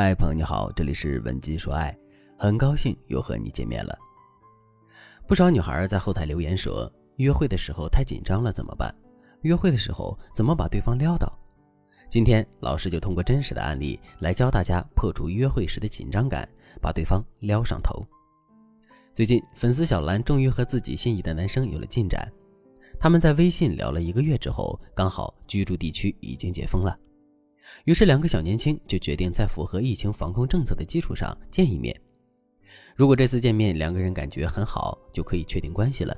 嗨，朋友你好，这里是文姬说爱，很高兴又和你见面了。不少女孩在后台留言说，约会的时候太紧张了怎么办？约会的时候怎么把对方撩到？今天老师就通过真实的案例来教大家破除约会时的紧张感，把对方撩上头。最近，粉丝小兰终于和自己心仪的男生有了进展。他们在微信聊了一个月之后，刚好居住地区已经解封了。于是，两个小年轻就决定在符合疫情防控政策的基础上见一面。如果这次见面两个人感觉很好，就可以确定关系了。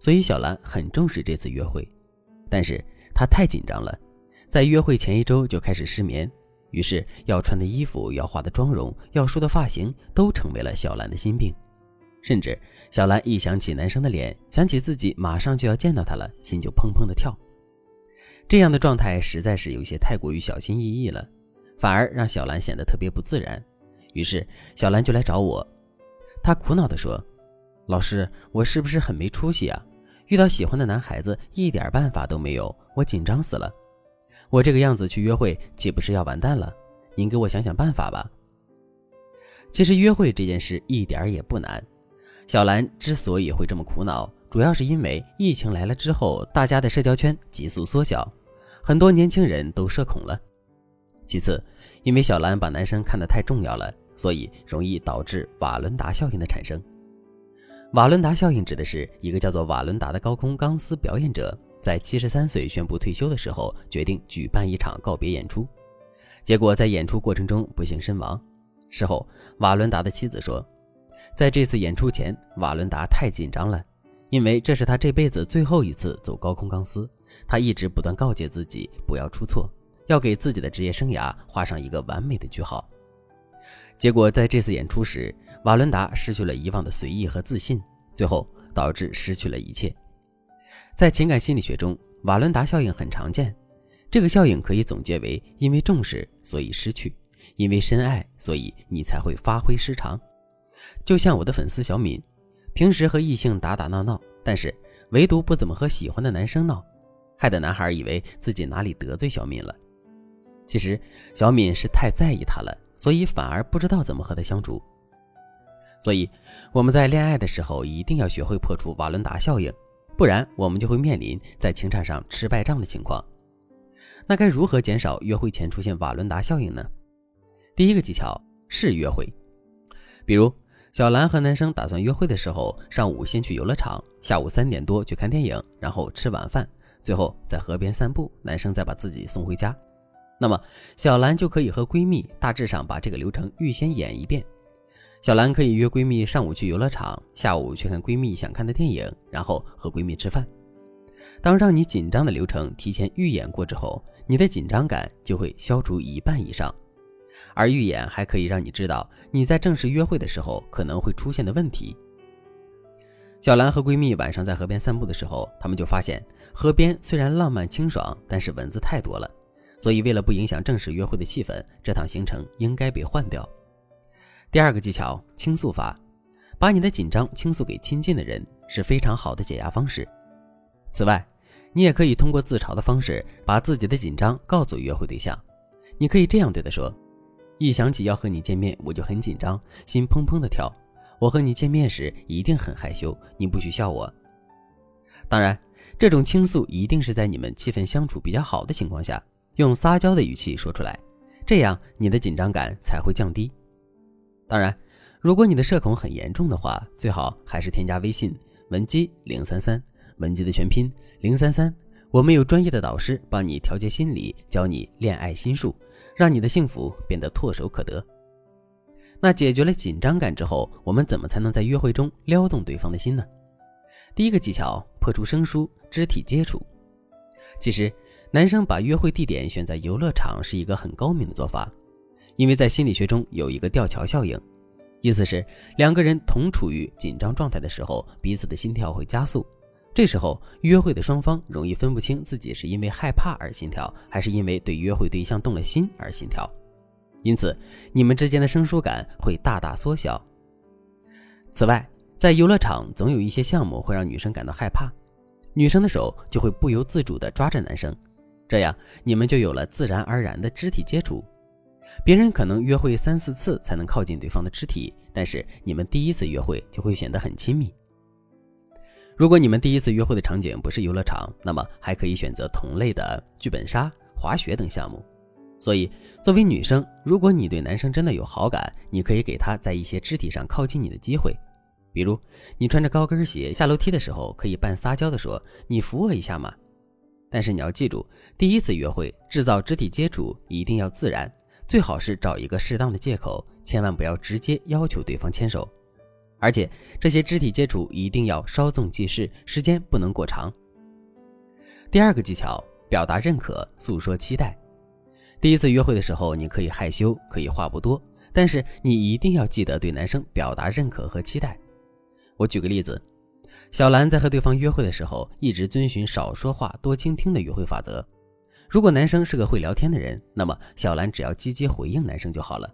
所以，小兰很重视这次约会，但是她太紧张了，在约会前一周就开始失眠。于是，要穿的衣服、要化的妆容、要梳的发型，都成为了小兰的心病。甚至，小兰一想起男生的脸，想起自己马上就要见到他了，心就砰砰的跳。这样的状态实在是有些太过于小心翼翼了，反而让小兰显得特别不自然。于是小兰就来找我，她苦恼地说：“老师，我是不是很没出息啊？遇到喜欢的男孩子一点办法都没有，我紧张死了。我这个样子去约会岂不是要完蛋了？您给我想想办法吧。”其实约会这件事一点也不难，小兰之所以会这么苦恼。主要是因为疫情来了之后，大家的社交圈急速缩小，很多年轻人都社恐了。其次，因为小兰把男生看得太重要了，所以容易导致瓦伦达效应的产生。瓦伦达效应指的是一个叫做瓦伦达的高空钢丝表演者，在七十三岁宣布退休的时候，决定举办一场告别演出，结果在演出过程中不幸身亡。事后，瓦伦达的妻子说，在这次演出前，瓦伦达太紧张了。因为这是他这辈子最后一次走高空钢丝，他一直不断告诫自己不要出错，要给自己的职业生涯画上一个完美的句号。结果在这次演出时，瓦伦达失去了以往的随意和自信，最后导致失去了一切。在情感心理学中，瓦伦达效应很常见，这个效应可以总结为：因为重视，所以失去；因为深爱，所以你才会发挥失常。就像我的粉丝小敏。平时和异性打打闹闹，但是唯独不怎么和喜欢的男生闹，害得男孩以为自己哪里得罪小敏了。其实小敏是太在意他了，所以反而不知道怎么和他相处。所以我们在恋爱的时候一定要学会破除瓦伦达效应，不然我们就会面临在情场上吃败仗的情况。那该如何减少约会前出现瓦伦达效应呢？第一个技巧是约会，比如。小兰和男生打算约会的时候，上午先去游乐场，下午三点多去看电影，然后吃晚饭，最后在河边散步，男生再把自己送回家。那么小兰就可以和闺蜜大致上把这个流程预先演一遍。小兰可以约闺蜜上午去游乐场，下午去看闺蜜想看的电影，然后和闺蜜吃饭。当让你紧张的流程提前预演过之后，你的紧张感就会消除一半以上。而预演还可以让你知道你在正式约会的时候可能会出现的问题。小兰和闺蜜晚上在河边散步的时候，她们就发现河边虽然浪漫清爽，但是蚊子太多了，所以为了不影响正式约会的气氛，这趟行程应该被换掉。第二个技巧，倾诉法，把你的紧张倾诉给亲近的人是非常好的解压方式。此外，你也可以通过自嘲的方式把自己的紧张告诉约会对象，你可以这样对他说。一想起要和你见面，我就很紧张，心砰砰的跳。我和你见面时一定很害羞，你不许笑我。当然，这种倾诉一定是在你们气氛相处比较好的情况下，用撒娇的语气说出来，这样你的紧张感才会降低。当然，如果你的社恐很严重的话，最好还是添加微信文姬零三三，文姬的全拼零三三。我们有专业的导师帮你调节心理，教你恋爱心术，让你的幸福变得唾手可得。那解决了紧张感之后，我们怎么才能在约会中撩动对方的心呢？第一个技巧，破除生疏，肢体接触。其实，男生把约会地点选在游乐场是一个很高明的做法，因为在心理学中有一个吊桥效应，意思是两个人同处于紧张状态的时候，彼此的心跳会加速。这时候，约会的双方容易分不清自己是因为害怕而心跳，还是因为对约会对象动了心而心跳，因此你们之间的生疏感会大大缩小。此外，在游乐场总有一些项目会让女生感到害怕，女生的手就会不由自主地抓着男生，这样你们就有了自然而然的肢体接触。别人可能约会三四次才能靠近对方的肢体，但是你们第一次约会就会显得很亲密。如果你们第一次约会的场景不是游乐场，那么还可以选择同类的剧本杀、滑雪等项目。所以，作为女生，如果你对男生真的有好感，你可以给他在一些肢体上靠近你的机会，比如你穿着高跟鞋下楼梯的时候，可以半撒娇的说：“你扶我一下嘛。”但是你要记住，第一次约会制造肢体接触一定要自然，最好是找一个适当的借口，千万不要直接要求对方牵手。而且这些肢体接触一定要稍纵即逝，时间不能过长。第二个技巧，表达认可，诉说期待。第一次约会的时候，你可以害羞，可以话不多，但是你一定要记得对男生表达认可和期待。我举个例子，小兰在和对方约会的时候，一直遵循少说话多倾听的约会法则。如果男生是个会聊天的人，那么小兰只要积极回应男生就好了。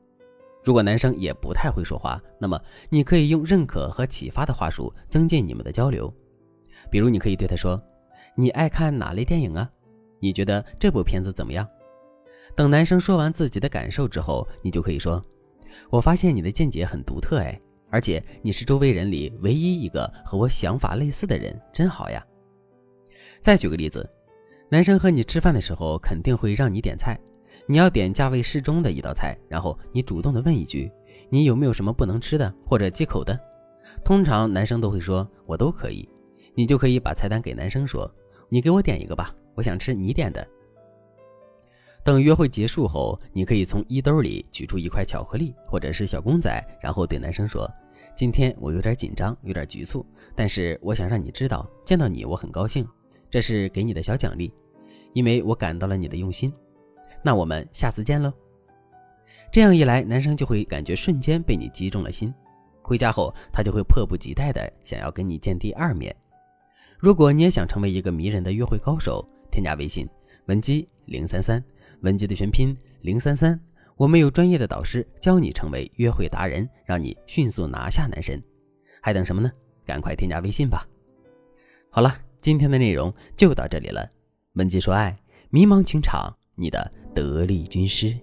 如果男生也不太会说话，那么你可以用认可和启发的话术增进你们的交流。比如，你可以对他说：“你爱看哪类电影啊？你觉得这部片子怎么样？”等男生说完自己的感受之后，你就可以说：“我发现你的见解很独特哎，而且你是周围人里唯一一个和我想法类似的人，真好呀。”再举个例子，男生和你吃饭的时候肯定会让你点菜。你要点价位适中的一道菜，然后你主动的问一句：“你有没有什么不能吃的或者忌口的？”通常男生都会说：“我都可以。”你就可以把菜单给男生说：“你给我点一个吧，我想吃你点的。”等约会结束后，你可以从衣兜里取出一块巧克力或者是小公仔，然后对男生说：“今天我有点紧张，有点局促，但是我想让你知道，见到你我很高兴，这是给你的小奖励，因为我感到了你的用心。”那我们下次见喽。这样一来，男生就会感觉瞬间被你击中了心，回家后他就会迫不及待的想要跟你见第二面。如果你也想成为一个迷人的约会高手，添加微信文姬零三三，文姬的全拼零三三，我们有专业的导师教你成为约会达人，让你迅速拿下男神。还等什么呢？赶快添加微信吧。好了，今天的内容就到这里了。文姬说爱，迷茫情场，你的。得力军师。